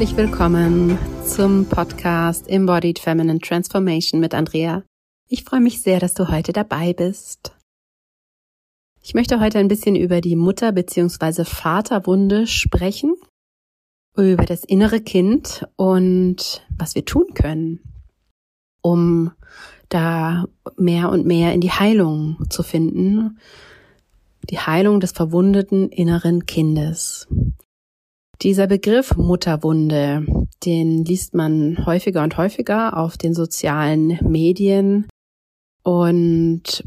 Herzlich willkommen zum Podcast Embodied Feminine Transformation mit Andrea. Ich freue mich sehr, dass du heute dabei bist. Ich möchte heute ein bisschen über die Mutter- bzw. Vaterwunde sprechen, über das innere Kind und was wir tun können, um da mehr und mehr in die Heilung zu finden, die Heilung des verwundeten inneren Kindes. Dieser Begriff Mutterwunde, den liest man häufiger und häufiger auf den sozialen Medien und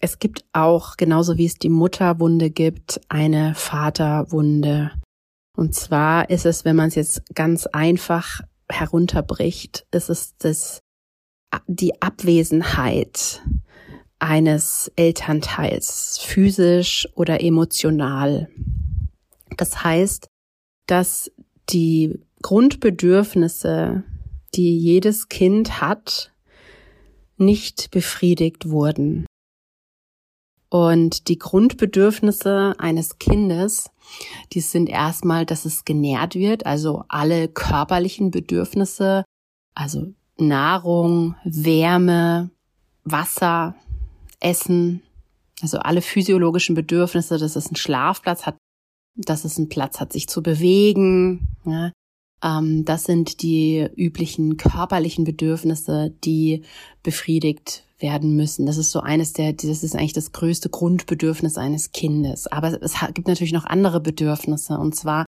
es gibt auch, genauso wie es die Mutterwunde gibt, eine Vaterwunde. Und zwar ist es, wenn man es jetzt ganz einfach herunterbricht, ist es das, die Abwesenheit eines Elternteils, physisch oder emotional. Das heißt, dass die Grundbedürfnisse, die jedes Kind hat, nicht befriedigt wurden. Und die Grundbedürfnisse eines Kindes, die sind erstmal, dass es genährt wird, also alle körperlichen Bedürfnisse, also Nahrung, Wärme, Wasser, Essen, also alle physiologischen Bedürfnisse, dass es einen Schlafplatz hat, dass es einen Platz hat, sich zu bewegen. Ja. Ähm, das sind die üblichen körperlichen Bedürfnisse, die befriedigt werden müssen. Das ist so eines der, das ist eigentlich das größte Grundbedürfnis eines Kindes. Aber es gibt natürlich noch andere Bedürfnisse. Und zwar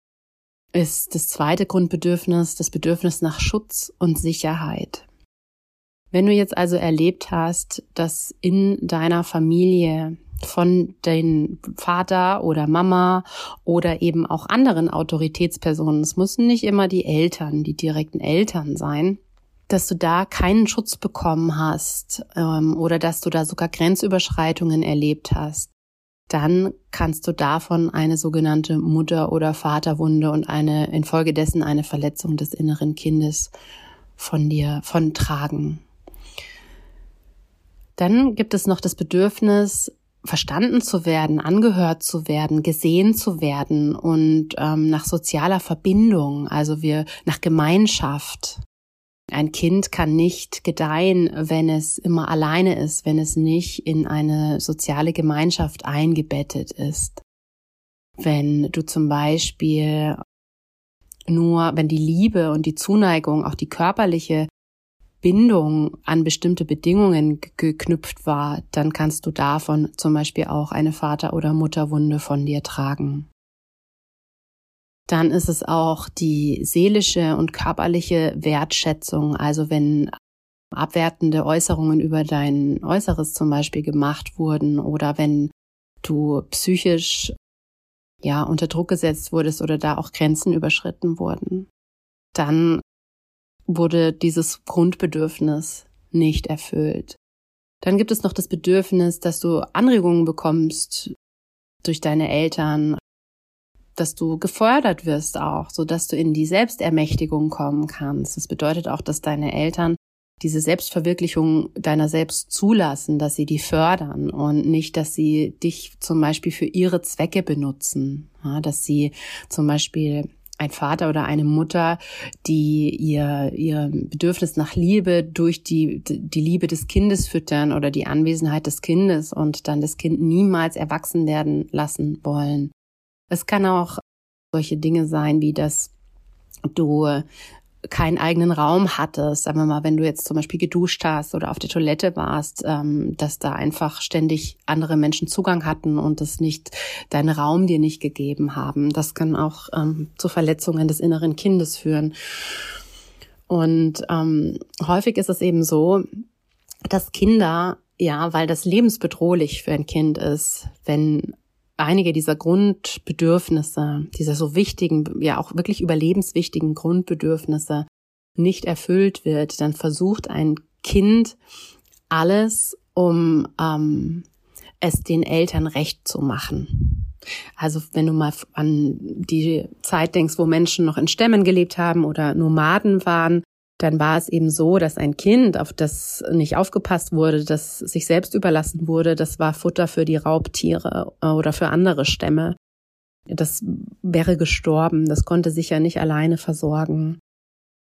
ist das zweite Grundbedürfnis das Bedürfnis nach Schutz und Sicherheit. Wenn du jetzt also erlebt hast, dass in deiner Familie von den Vater oder Mama oder eben auch anderen Autoritätspersonen, es müssen nicht immer die Eltern, die direkten Eltern sein, dass du da keinen Schutz bekommen hast ähm, oder dass du da sogar Grenzüberschreitungen erlebt hast, dann kannst du davon eine sogenannte Mutter- oder Vaterwunde und eine infolgedessen eine Verletzung des inneren Kindes von dir von tragen. Dann gibt es noch das Bedürfnis, verstanden zu werden, angehört zu werden, gesehen zu werden und ähm, nach sozialer Verbindung, also wir nach Gemeinschaft. Ein Kind kann nicht gedeihen, wenn es immer alleine ist, wenn es nicht in eine soziale Gemeinschaft eingebettet ist. Wenn du zum Beispiel nur, wenn die Liebe und die Zuneigung, auch die körperliche Bindung an bestimmte Bedingungen geknüpft war, dann kannst du davon zum Beispiel auch eine Vater- oder Mutterwunde von dir tragen. Dann ist es auch die seelische und körperliche Wertschätzung, also wenn abwertende Äußerungen über dein Äußeres zum Beispiel gemacht wurden oder wenn du psychisch ja unter Druck gesetzt wurdest oder da auch Grenzen überschritten wurden, dann wurde dieses Grundbedürfnis nicht erfüllt. Dann gibt es noch das Bedürfnis, dass du Anregungen bekommst durch deine Eltern, dass du gefördert wirst auch, so dass du in die Selbstermächtigung kommen kannst. Das bedeutet auch, dass deine Eltern diese Selbstverwirklichung deiner selbst zulassen, dass sie die fördern und nicht, dass sie dich zum Beispiel für ihre Zwecke benutzen, ja, dass sie zum Beispiel ein Vater oder eine Mutter, die ihr, ihr Bedürfnis nach Liebe durch die, die Liebe des Kindes füttern oder die Anwesenheit des Kindes und dann das Kind niemals erwachsen werden lassen wollen. Es kann auch solche Dinge sein, wie dass du keinen eigenen Raum hattest, sagen wir mal, wenn du jetzt zum Beispiel geduscht hast oder auf der Toilette warst, ähm, dass da einfach ständig andere Menschen Zugang hatten und das nicht deinen Raum dir nicht gegeben haben. Das kann auch ähm, zu Verletzungen des inneren Kindes führen. Und ähm, häufig ist es eben so, dass Kinder, ja, weil das lebensbedrohlich für ein Kind ist, wenn einige dieser Grundbedürfnisse, dieser so wichtigen, ja auch wirklich überlebenswichtigen Grundbedürfnisse nicht erfüllt wird, dann versucht ein Kind alles, um ähm, es den Eltern recht zu machen. Also wenn du mal an die Zeit denkst, wo Menschen noch in Stämmen gelebt haben oder Nomaden waren, dann war es eben so, dass ein Kind, auf das nicht aufgepasst wurde, das sich selbst überlassen wurde, das war Futter für die Raubtiere äh, oder für andere Stämme. das wäre gestorben. Das konnte sich ja nicht alleine versorgen.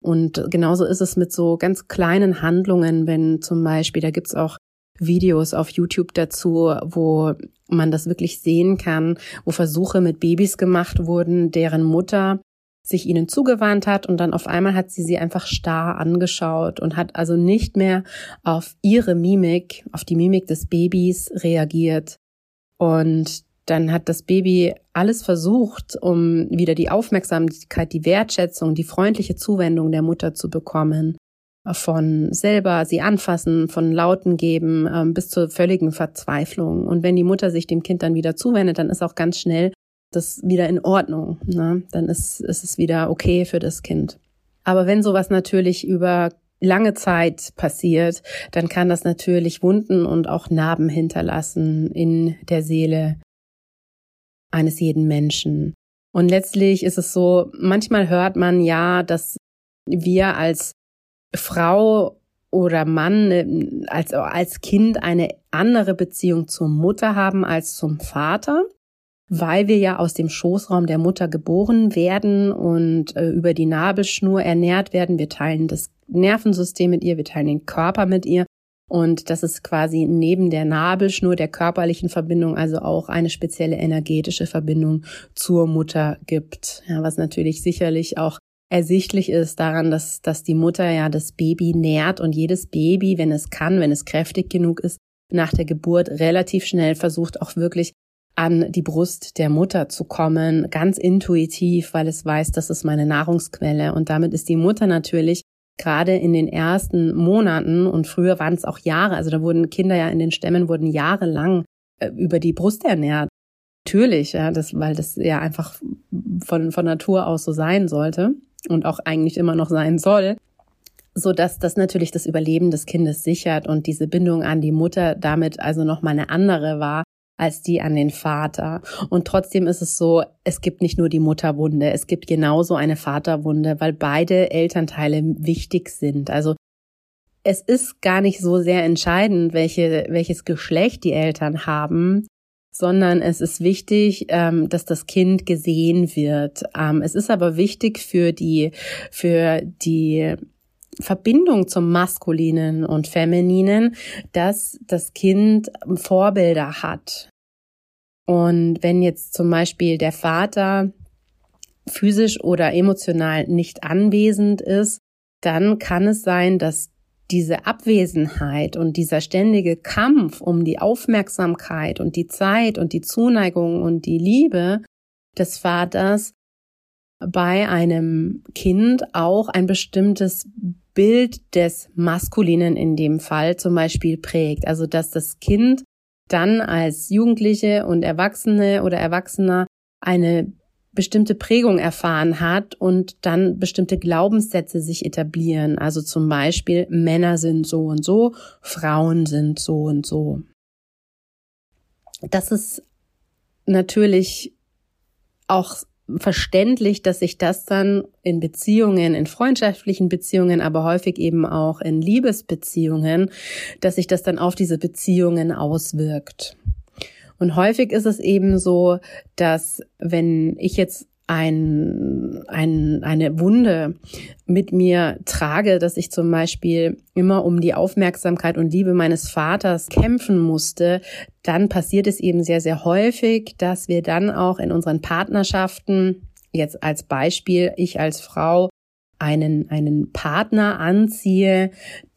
Und genauso ist es mit so ganz kleinen Handlungen, wenn zum Beispiel, da gibt's auch Videos auf YouTube dazu, wo man das wirklich sehen kann, wo Versuche mit Babys gemacht wurden, deren Mutter sich ihnen zugewandt hat und dann auf einmal hat sie sie einfach starr angeschaut und hat also nicht mehr auf ihre Mimik, auf die Mimik des Babys reagiert. Und dann hat das Baby alles versucht, um wieder die Aufmerksamkeit, die Wertschätzung, die freundliche Zuwendung der Mutter zu bekommen. Von selber sie anfassen, von Lauten geben, ähm, bis zur völligen Verzweiflung. Und wenn die Mutter sich dem Kind dann wieder zuwendet, dann ist auch ganz schnell das wieder in Ordnung. Ne? Dann ist, ist es wieder okay für das Kind. Aber wenn sowas natürlich über lange Zeit passiert, dann kann das natürlich Wunden und auch Narben hinterlassen in der Seele eines jeden Menschen. Und letztlich ist es so, manchmal hört man ja, dass wir als Frau oder Mann äh, als, als Kind eine andere Beziehung zur Mutter haben als zum Vater weil wir ja aus dem Schoßraum der Mutter geboren werden und äh, über die Nabelschnur ernährt werden. Wir teilen das Nervensystem mit ihr, wir teilen den Körper mit ihr. Und das ist quasi neben der Nabelschnur der körperlichen Verbindung also auch eine spezielle energetische Verbindung zur Mutter gibt. Ja, was natürlich sicherlich auch ersichtlich ist daran, dass, dass die Mutter ja das Baby nährt und jedes Baby, wenn es kann, wenn es kräftig genug ist, nach der Geburt relativ schnell versucht auch wirklich an die Brust der Mutter zu kommen, ganz intuitiv, weil es weiß, das ist meine Nahrungsquelle. Und damit ist die Mutter natürlich gerade in den ersten Monaten und früher waren es auch Jahre, also da wurden Kinder ja in den Stämmen wurden jahrelang äh, über die Brust ernährt. Natürlich, ja, das, weil das ja einfach von, von Natur aus so sein sollte und auch eigentlich immer noch sein soll so dass das natürlich das Überleben des Kindes sichert und diese Bindung an die Mutter damit also noch mal eine andere war als die an den Vater. Und trotzdem ist es so, es gibt nicht nur die Mutterwunde, es gibt genauso eine Vaterwunde, weil beide Elternteile wichtig sind. Also es ist gar nicht so sehr entscheidend, welche, welches Geschlecht die Eltern haben, sondern es ist wichtig, ähm, dass das Kind gesehen wird. Ähm, es ist aber wichtig für die, für die Verbindung zum Maskulinen und Femininen, dass das Kind Vorbilder hat. Und wenn jetzt zum Beispiel der Vater physisch oder emotional nicht anwesend ist, dann kann es sein, dass diese Abwesenheit und dieser ständige Kampf um die Aufmerksamkeit und die Zeit und die Zuneigung und die Liebe des Vaters bei einem Kind auch ein bestimmtes Bild des Maskulinen in dem Fall zum Beispiel prägt. Also dass das Kind dann als Jugendliche und Erwachsene oder Erwachsener eine bestimmte Prägung erfahren hat und dann bestimmte Glaubenssätze sich etablieren. Also zum Beispiel Männer sind so und so, Frauen sind so und so. Das ist natürlich auch verständlich, dass sich das dann in Beziehungen, in freundschaftlichen Beziehungen, aber häufig eben auch in Liebesbeziehungen, dass sich das dann auf diese Beziehungen auswirkt. Und häufig ist es eben so, dass wenn ich jetzt ein, ein, eine Wunde mit mir trage, dass ich zum Beispiel immer um die Aufmerksamkeit und Liebe meines Vaters kämpfen musste, dann passiert es eben sehr, sehr häufig, dass wir dann auch in unseren Partnerschaften, jetzt als Beispiel, ich als Frau, einen, einen Partner anziehe,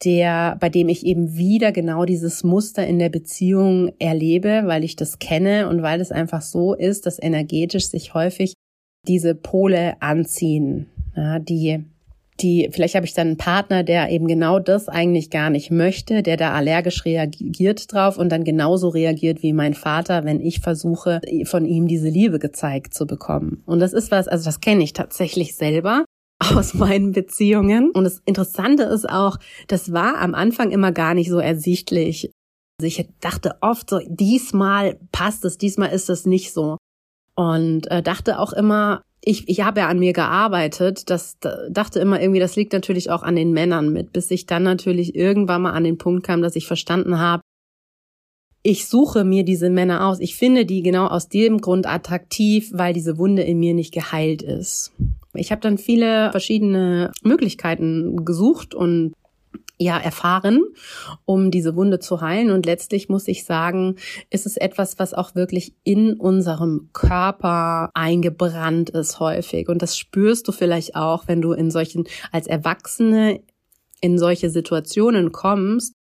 der, bei dem ich eben wieder genau dieses Muster in der Beziehung erlebe, weil ich das kenne und weil es einfach so ist, dass energetisch sich häufig diese Pole anziehen, ja, die die, vielleicht habe ich dann einen Partner, der eben genau das eigentlich gar nicht möchte, der da allergisch reagiert drauf und dann genauso reagiert wie mein Vater, wenn ich versuche, von ihm diese Liebe gezeigt zu bekommen. Und das ist was, also das kenne ich tatsächlich selber aus meinen Beziehungen. Und das Interessante ist auch, das war am Anfang immer gar nicht so ersichtlich. Also ich dachte oft so, diesmal passt es, diesmal ist es nicht so und äh, dachte auch immer, ich, ich habe ja an mir gearbeitet, das dachte immer irgendwie, das liegt natürlich auch an den Männern mit, bis ich dann natürlich irgendwann mal an den Punkt kam, dass ich verstanden habe, ich suche mir diese Männer aus. Ich finde die genau aus dem Grund attraktiv, weil diese Wunde in mir nicht geheilt ist. Ich habe dann viele verschiedene Möglichkeiten gesucht und ja erfahren, um diese Wunde zu heilen. Und letztlich muss ich sagen, ist es etwas, was auch wirklich in unserem Körper eingebrannt ist häufig. Und das spürst du vielleicht auch, wenn du in solchen, als Erwachsene in solche Situationen kommst,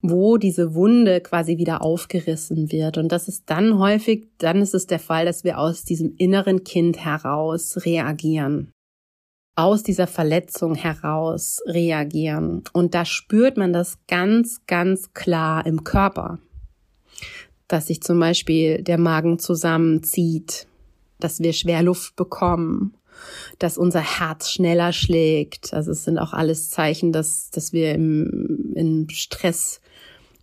wo diese Wunde quasi wieder aufgerissen wird. Und das ist dann häufig, dann ist es der Fall, dass wir aus diesem inneren Kind heraus reagieren aus dieser Verletzung heraus reagieren. Und da spürt man das ganz, ganz klar im Körper, dass sich zum Beispiel der Magen zusammenzieht, dass wir schwer Luft bekommen, dass unser Herz schneller schlägt. Also es sind auch alles Zeichen, dass, dass wir im, im Stress,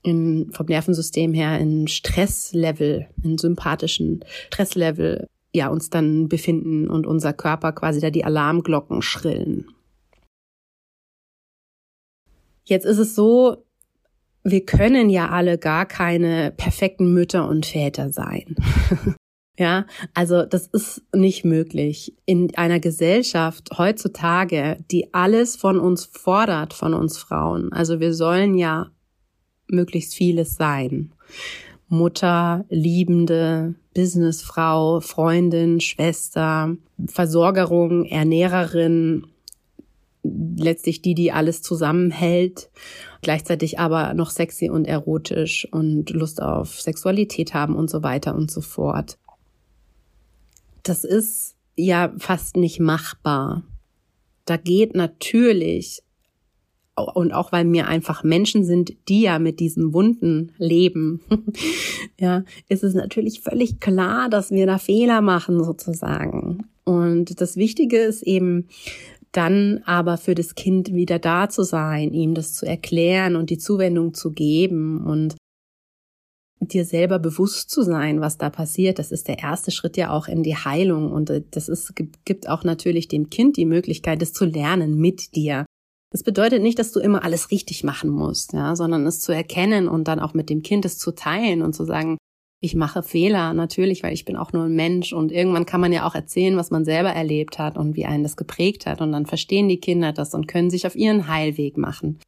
in, vom Nervensystem her in Stresslevel, in sympathischen Stresslevel ja, uns dann befinden und unser Körper quasi da die Alarmglocken schrillen. Jetzt ist es so, wir können ja alle gar keine perfekten Mütter und Väter sein. ja, also das ist nicht möglich. In einer Gesellschaft heutzutage, die alles von uns fordert, von uns Frauen. Also wir sollen ja möglichst vieles sein. Mutter, Liebende, Businessfrau, Freundin, Schwester, Versorgerung, Ernährerin, letztlich die, die alles zusammenhält, gleichzeitig aber noch sexy und erotisch und Lust auf Sexualität haben und so weiter und so fort. Das ist ja fast nicht machbar. Da geht natürlich und auch weil mir einfach Menschen sind, die ja mit diesen Wunden leben, ja, ist es natürlich völlig klar, dass wir da Fehler machen sozusagen. Und das Wichtige ist eben, dann aber für das Kind wieder da zu sein, ihm das zu erklären und die Zuwendung zu geben und dir selber bewusst zu sein, was da passiert. Das ist der erste Schritt ja auch in die Heilung und das ist, gibt auch natürlich dem Kind die Möglichkeit, das zu lernen mit dir. Das bedeutet nicht, dass du immer alles richtig machen musst, ja, sondern es zu erkennen und dann auch mit dem Kind es zu teilen und zu sagen, ich mache Fehler, natürlich, weil ich bin auch nur ein Mensch und irgendwann kann man ja auch erzählen, was man selber erlebt hat und wie einen das geprägt hat und dann verstehen die Kinder das und können sich auf ihren Heilweg machen.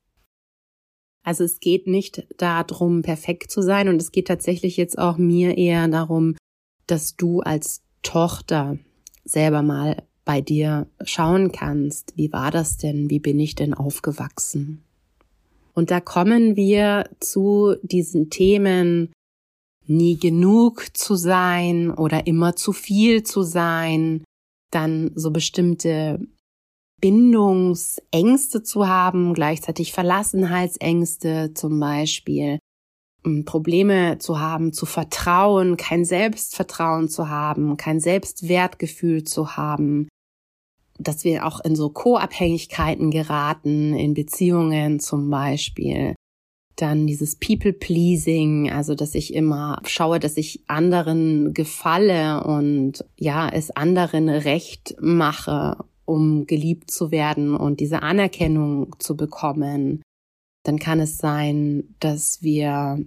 Also es geht nicht darum, perfekt zu sein und es geht tatsächlich jetzt auch mir eher darum, dass du als Tochter selber mal bei dir schauen kannst, wie war das denn, wie bin ich denn aufgewachsen? Und da kommen wir zu diesen Themen, nie genug zu sein oder immer zu viel zu sein, dann so bestimmte Bindungsängste zu haben, gleichzeitig Verlassenheitsängste zum Beispiel, Probleme zu haben, zu vertrauen, kein Selbstvertrauen zu haben, kein Selbstwertgefühl zu haben, dass wir auch in so Co-Abhängigkeiten geraten, in Beziehungen zum Beispiel. Dann dieses People-Pleasing, also dass ich immer schaue, dass ich anderen gefalle und ja, es anderen recht mache, um geliebt zu werden und diese Anerkennung zu bekommen dann kann es sein, dass wir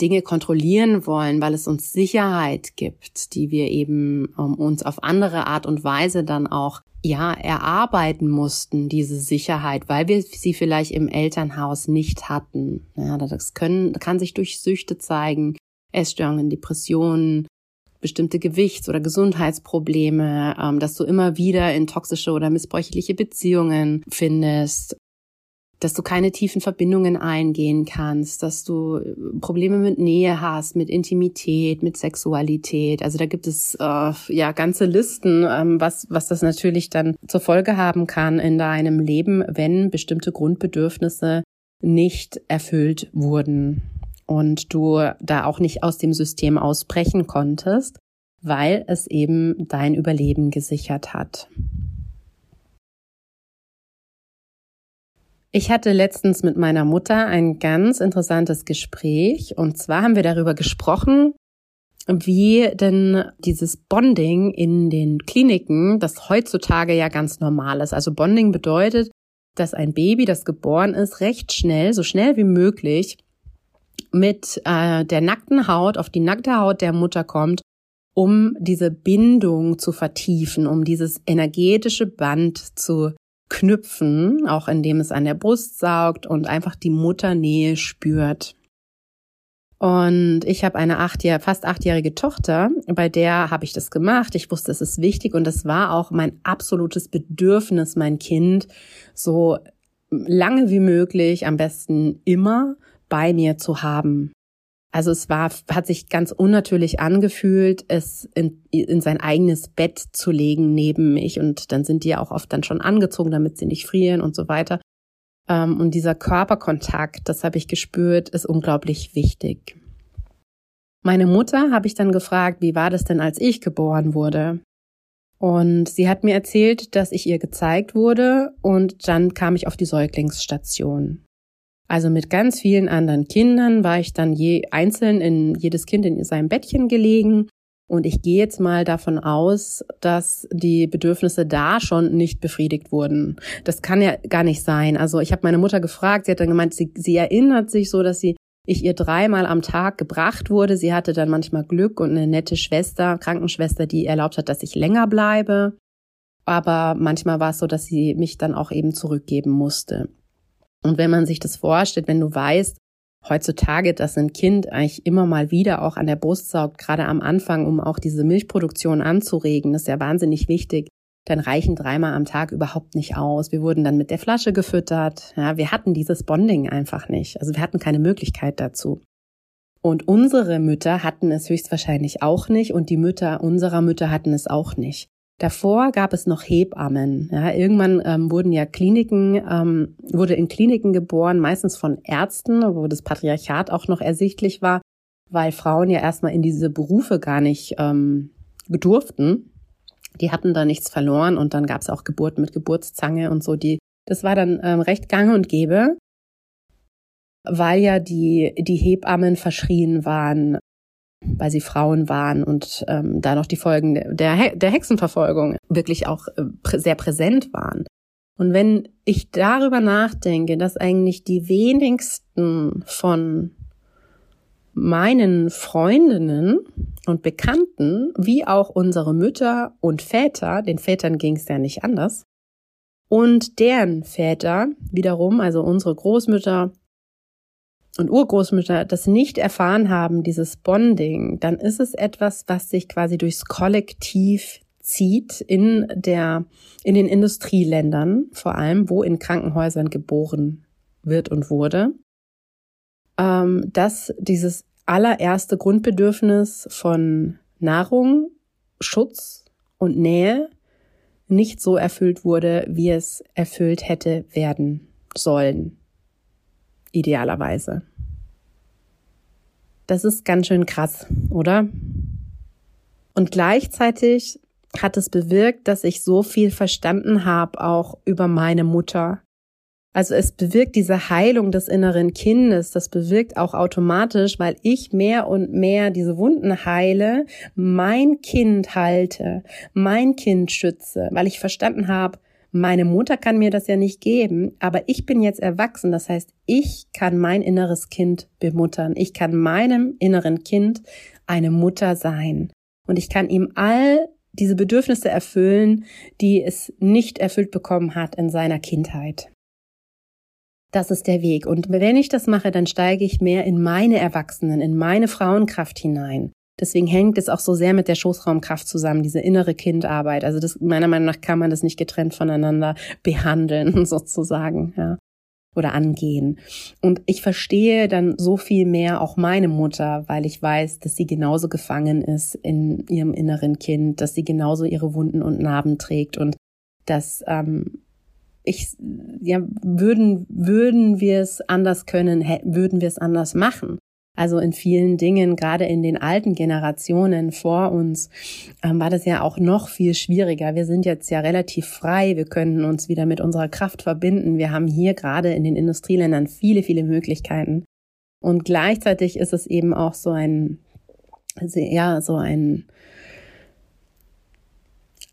Dinge kontrollieren wollen, weil es uns Sicherheit gibt, die wir eben um, uns auf andere Art und Weise dann auch ja erarbeiten mussten, diese Sicherheit, weil wir sie vielleicht im Elternhaus nicht hatten. Ja, das können, kann sich durch Süchte zeigen, Essstörungen, Depressionen, bestimmte Gewichts- oder Gesundheitsprobleme, ähm, dass du immer wieder in toxische oder missbräuchliche Beziehungen findest dass du keine tiefen Verbindungen eingehen kannst, dass du äh, Probleme mit Nähe hast, mit Intimität, mit Sexualität. Also da gibt es äh, ja ganze Listen, ähm, was was das natürlich dann zur Folge haben kann in deinem Leben, wenn bestimmte Grundbedürfnisse nicht erfüllt wurden und du da auch nicht aus dem System ausbrechen konntest, weil es eben dein Überleben gesichert hat. Ich hatte letztens mit meiner Mutter ein ganz interessantes Gespräch und zwar haben wir darüber gesprochen, wie denn dieses Bonding in den Kliniken, das heutzutage ja ganz normal ist. Also Bonding bedeutet, dass ein Baby, das geboren ist, recht schnell, so schnell wie möglich mit äh, der nackten Haut auf die nackte Haut der Mutter kommt, um diese Bindung zu vertiefen, um dieses energetische Band zu knüpfen, auch indem es an der Brust saugt und einfach die Mutternähe spürt. Und ich habe eine acht, fast achtjährige Tochter, bei der habe ich das gemacht. Ich wusste, es ist wichtig und es war auch mein absolutes Bedürfnis, mein Kind so lange wie möglich, am besten immer bei mir zu haben. Also es war, hat sich ganz unnatürlich angefühlt, es in, in sein eigenes Bett zu legen neben mich. Und dann sind die ja auch oft dann schon angezogen, damit sie nicht frieren und so weiter. Ähm, und dieser Körperkontakt, das habe ich gespürt, ist unglaublich wichtig. Meine Mutter habe ich dann gefragt, wie war das denn, als ich geboren wurde? Und sie hat mir erzählt, dass ich ihr gezeigt wurde und dann kam ich auf die Säuglingsstation. Also mit ganz vielen anderen Kindern war ich dann je einzeln in jedes Kind in seinem Bettchen gelegen. Und ich gehe jetzt mal davon aus, dass die Bedürfnisse da schon nicht befriedigt wurden. Das kann ja gar nicht sein. Also ich habe meine Mutter gefragt, sie hat dann gemeint, sie, sie erinnert sich so, dass sie ich ihr dreimal am Tag gebracht wurde. Sie hatte dann manchmal Glück und eine nette Schwester, Krankenschwester, die erlaubt hat, dass ich länger bleibe. Aber manchmal war es so, dass sie mich dann auch eben zurückgeben musste. Und wenn man sich das vorstellt, wenn du weißt, heutzutage, dass ein Kind eigentlich immer mal wieder auch an der Brust saugt, gerade am Anfang, um auch diese Milchproduktion anzuregen, das ist ja wahnsinnig wichtig, dann reichen dreimal am Tag überhaupt nicht aus. Wir wurden dann mit der Flasche gefüttert. Ja, wir hatten dieses Bonding einfach nicht. Also wir hatten keine Möglichkeit dazu. Und unsere Mütter hatten es höchstwahrscheinlich auch nicht und die Mütter unserer Mütter hatten es auch nicht. Davor gab es noch Hebammen. Ja, irgendwann ähm, wurden ja Kliniken, ähm, wurde in Kliniken geboren, meistens von Ärzten, wo das Patriarchat auch noch ersichtlich war, weil Frauen ja erstmal in diese Berufe gar nicht ähm, durften. Die hatten da nichts verloren und dann gab es auch Geburten mit Geburtszange und so. Die, das war dann ähm, recht gang und gäbe, weil ja die die Hebammen verschrien waren weil sie Frauen waren und ähm, da noch die Folgen der, der Hexenverfolgung wirklich auch äh, prä sehr präsent waren. Und wenn ich darüber nachdenke, dass eigentlich die wenigsten von meinen Freundinnen und Bekannten, wie auch unsere Mütter und Väter, den Vätern ging es ja nicht anders, und deren Väter wiederum, also unsere Großmütter und Urgroßmütter das nicht erfahren haben, dieses Bonding, dann ist es etwas, was sich quasi durchs Kollektiv zieht in der, in den Industrieländern, vor allem, wo in Krankenhäusern geboren wird und wurde, ähm, dass dieses allererste Grundbedürfnis von Nahrung, Schutz und Nähe nicht so erfüllt wurde, wie es erfüllt hätte werden sollen idealerweise. Das ist ganz schön krass, oder? Und gleichzeitig hat es bewirkt, dass ich so viel verstanden habe, auch über meine Mutter. Also es bewirkt diese Heilung des inneren Kindes, das bewirkt auch automatisch, weil ich mehr und mehr diese Wunden heile, mein Kind halte, mein Kind schütze, weil ich verstanden habe, meine Mutter kann mir das ja nicht geben, aber ich bin jetzt erwachsen. Das heißt, ich kann mein inneres Kind bemuttern. Ich kann meinem inneren Kind eine Mutter sein. Und ich kann ihm all diese Bedürfnisse erfüllen, die es nicht erfüllt bekommen hat in seiner Kindheit. Das ist der Weg. Und wenn ich das mache, dann steige ich mehr in meine Erwachsenen, in meine Frauenkraft hinein. Deswegen hängt es auch so sehr mit der Schoßraumkraft zusammen, diese innere Kindarbeit. Also das, meiner Meinung nach kann man das nicht getrennt voneinander behandeln, sozusagen, ja. Oder angehen. Und ich verstehe dann so viel mehr auch meine Mutter, weil ich weiß, dass sie genauso gefangen ist in ihrem inneren Kind, dass sie genauso ihre Wunden und Narben trägt und dass ähm, ich ja würden würden wir es anders können, würden wir es anders machen. Also in vielen Dingen, gerade in den alten Generationen vor uns, ähm, war das ja auch noch viel schwieriger. Wir sind jetzt ja relativ frei. Wir können uns wieder mit unserer Kraft verbinden. Wir haben hier gerade in den Industrieländern viele, viele Möglichkeiten. Und gleichzeitig ist es eben auch so ein, ja, so ein,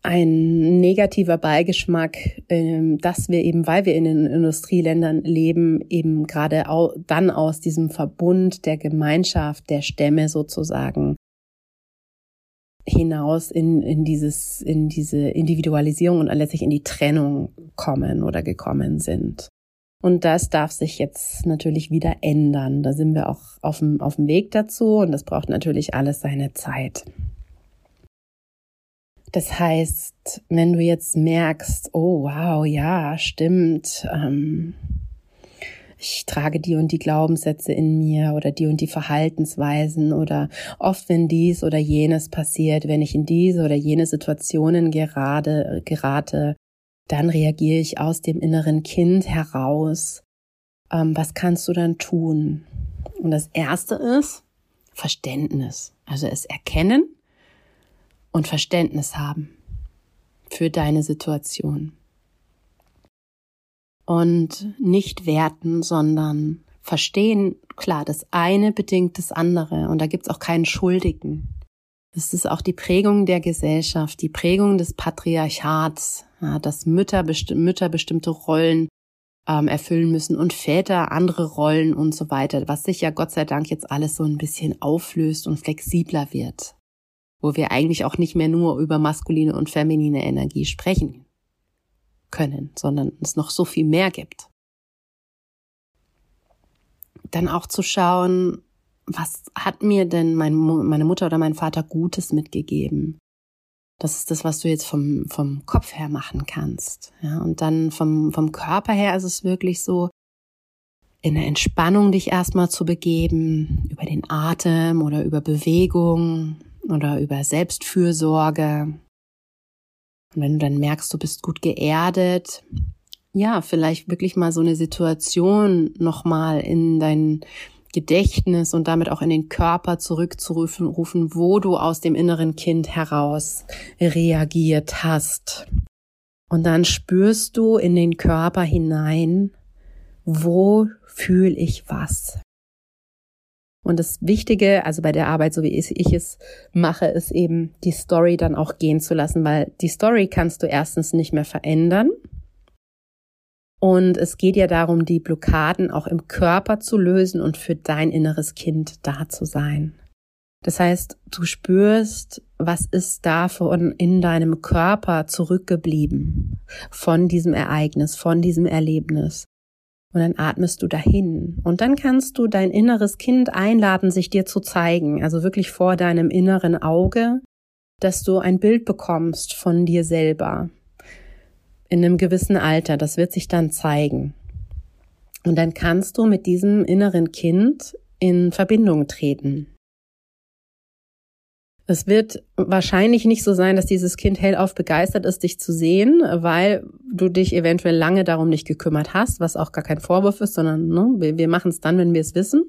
ein negativer Beigeschmack, ähm, dass wir eben, weil wir in den Industrieländern leben, eben gerade dann aus diesem Verbund der Gemeinschaft, der Stämme sozusagen hinaus in, in dieses, in diese Individualisierung und letztlich in die Trennung kommen oder gekommen sind. Und das darf sich jetzt natürlich wieder ändern. Da sind wir auch auf dem, auf dem Weg dazu und das braucht natürlich alles seine Zeit. Das heißt, wenn du jetzt merkst, oh wow, ja, stimmt, ähm, ich trage die und die Glaubenssätze in mir oder die und die Verhaltensweisen oder oft, wenn dies oder jenes passiert, wenn ich in diese oder jene Situationen gerade gerate, dann reagiere ich aus dem inneren Kind heraus. Ähm, was kannst du dann tun? Und das erste ist Verständnis. Also es erkennen, und Verständnis haben für deine Situation. Und nicht werten, sondern verstehen, klar, das eine bedingt das andere und da gibt's auch keinen Schuldigen. Das ist auch die Prägung der Gesellschaft, die Prägung des Patriarchats, ja, dass Mütter, besti Mütter bestimmte Rollen ähm, erfüllen müssen und Väter andere Rollen und so weiter, was sich ja Gott sei Dank jetzt alles so ein bisschen auflöst und flexibler wird wo wir eigentlich auch nicht mehr nur über maskuline und feminine Energie sprechen können, sondern es noch so viel mehr gibt. Dann auch zu schauen, was hat mir denn mein, meine Mutter oder mein Vater Gutes mitgegeben? Das ist das, was du jetzt vom, vom Kopf her machen kannst. Ja, und dann vom, vom Körper her ist es wirklich so, in der Entspannung dich erstmal zu begeben, über den Atem oder über Bewegung, oder über Selbstfürsorge. Und wenn du dann merkst, du bist gut geerdet, ja, vielleicht wirklich mal so eine Situation nochmal in dein Gedächtnis und damit auch in den Körper zurückzurufen, rufen, wo du aus dem inneren Kind heraus reagiert hast. Und dann spürst du in den Körper hinein, wo fühle ich was? Und das Wichtige, also bei der Arbeit, so wie ich es mache, ist eben die Story dann auch gehen zu lassen, weil die Story kannst du erstens nicht mehr verändern. Und es geht ja darum, die Blockaden auch im Körper zu lösen und für dein inneres Kind da zu sein. Das heißt, du spürst, was ist davon in deinem Körper zurückgeblieben von diesem Ereignis, von diesem Erlebnis. Und dann atmest du dahin. Und dann kannst du dein inneres Kind einladen, sich dir zu zeigen. Also wirklich vor deinem inneren Auge, dass du ein Bild bekommst von dir selber. In einem gewissen Alter. Das wird sich dann zeigen. Und dann kannst du mit diesem inneren Kind in Verbindung treten. Es wird wahrscheinlich nicht so sein, dass dieses Kind hellauf begeistert ist, dich zu sehen, weil du dich eventuell lange darum nicht gekümmert hast, was auch gar kein Vorwurf ist, sondern ne, wir, wir machen es dann, wenn wir es wissen.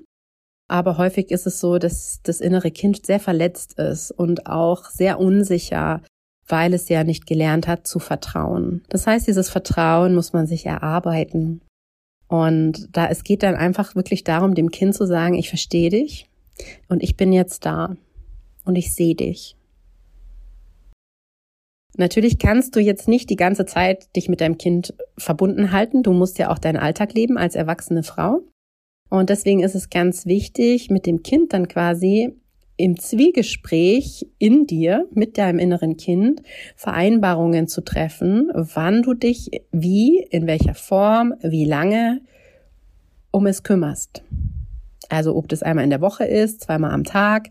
Aber häufig ist es so, dass das innere Kind sehr verletzt ist und auch sehr unsicher, weil es ja nicht gelernt hat zu vertrauen. Das heißt, dieses Vertrauen muss man sich erarbeiten. Und da es geht dann einfach wirklich darum, dem Kind zu sagen, ich verstehe dich und ich bin jetzt da und ich sehe dich. Natürlich kannst du jetzt nicht die ganze Zeit dich mit deinem Kind verbunden halten. Du musst ja auch deinen Alltag leben als erwachsene Frau. Und deswegen ist es ganz wichtig, mit dem Kind dann quasi im Zwiegespräch in dir mit deinem inneren Kind Vereinbarungen zu treffen, wann du dich wie, in welcher Form, wie lange um es kümmerst. Also ob das einmal in der Woche ist, zweimal am Tag,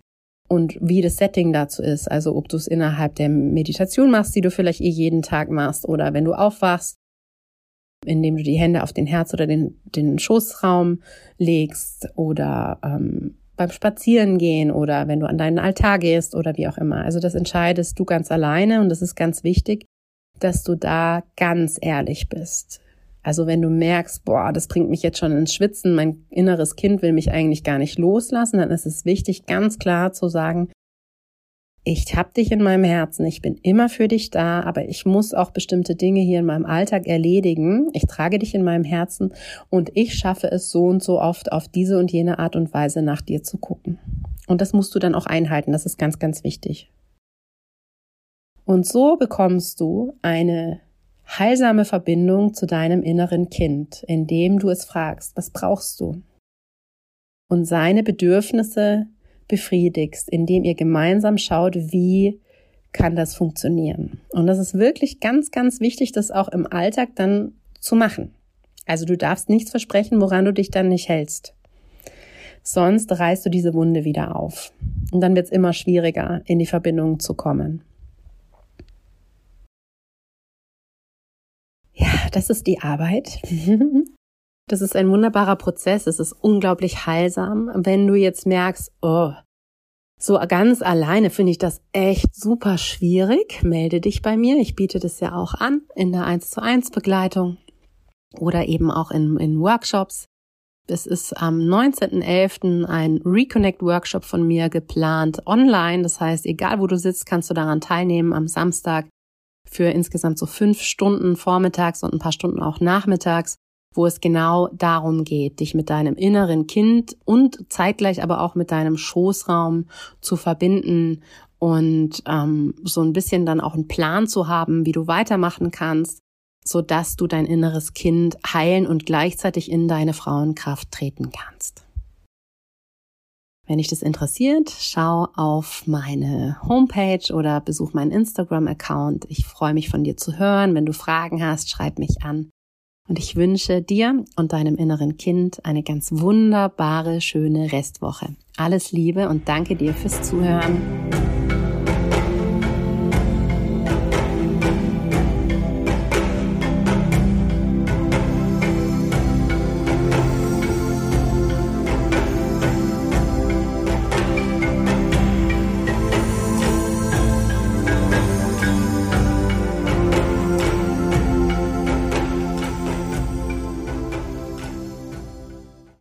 und wie das Setting dazu ist. Also ob du es innerhalb der Meditation machst, die du vielleicht eh jeden Tag machst, oder wenn du aufwachst, indem du die Hände auf den Herz oder den, den Schoßraum legst oder ähm, beim Spazierengehen oder wenn du an deinen Altar gehst oder wie auch immer. Also das entscheidest du ganz alleine und das ist ganz wichtig, dass du da ganz ehrlich bist. Also wenn du merkst, boah, das bringt mich jetzt schon ins Schwitzen, mein inneres Kind will mich eigentlich gar nicht loslassen, dann ist es wichtig, ganz klar zu sagen, ich hab dich in meinem Herzen, ich bin immer für dich da, aber ich muss auch bestimmte Dinge hier in meinem Alltag erledigen. Ich trage dich in meinem Herzen und ich schaffe es so und so oft auf diese und jene Art und Weise nach dir zu gucken. Und das musst du dann auch einhalten, das ist ganz, ganz wichtig. Und so bekommst du eine heilsame Verbindung zu deinem inneren Kind, indem du es fragst, was brauchst du? Und seine Bedürfnisse befriedigst, indem ihr gemeinsam schaut, wie kann das funktionieren. Und das ist wirklich ganz, ganz wichtig, das auch im Alltag dann zu machen. Also du darfst nichts versprechen, woran du dich dann nicht hältst. Sonst reißt du diese Wunde wieder auf. Und dann wird es immer schwieriger, in die Verbindung zu kommen. Ja, das ist die Arbeit. Das ist ein wunderbarer Prozess. Es ist unglaublich heilsam. Wenn du jetzt merkst, oh, so ganz alleine finde ich das echt super schwierig, melde dich bei mir. Ich biete das ja auch an in der 1 zu 1 Begleitung oder eben auch in, in Workshops. Es ist am 19.11. ein Reconnect-Workshop von mir geplant online. Das heißt, egal wo du sitzt, kannst du daran teilnehmen am Samstag für insgesamt so fünf Stunden vormittags und ein paar Stunden auch nachmittags, wo es genau darum geht, dich mit deinem inneren Kind und zeitgleich aber auch mit deinem Schoßraum zu verbinden und ähm, so ein bisschen dann auch einen Plan zu haben, wie du weitermachen kannst, so dass du dein inneres Kind heilen und gleichzeitig in deine Frauenkraft treten kannst. Wenn dich das interessiert, schau auf meine Homepage oder besuch meinen Instagram-Account. Ich freue mich von dir zu hören. Wenn du Fragen hast, schreib mich an. Und ich wünsche dir und deinem inneren Kind eine ganz wunderbare, schöne Restwoche. Alles Liebe und danke dir fürs Zuhören.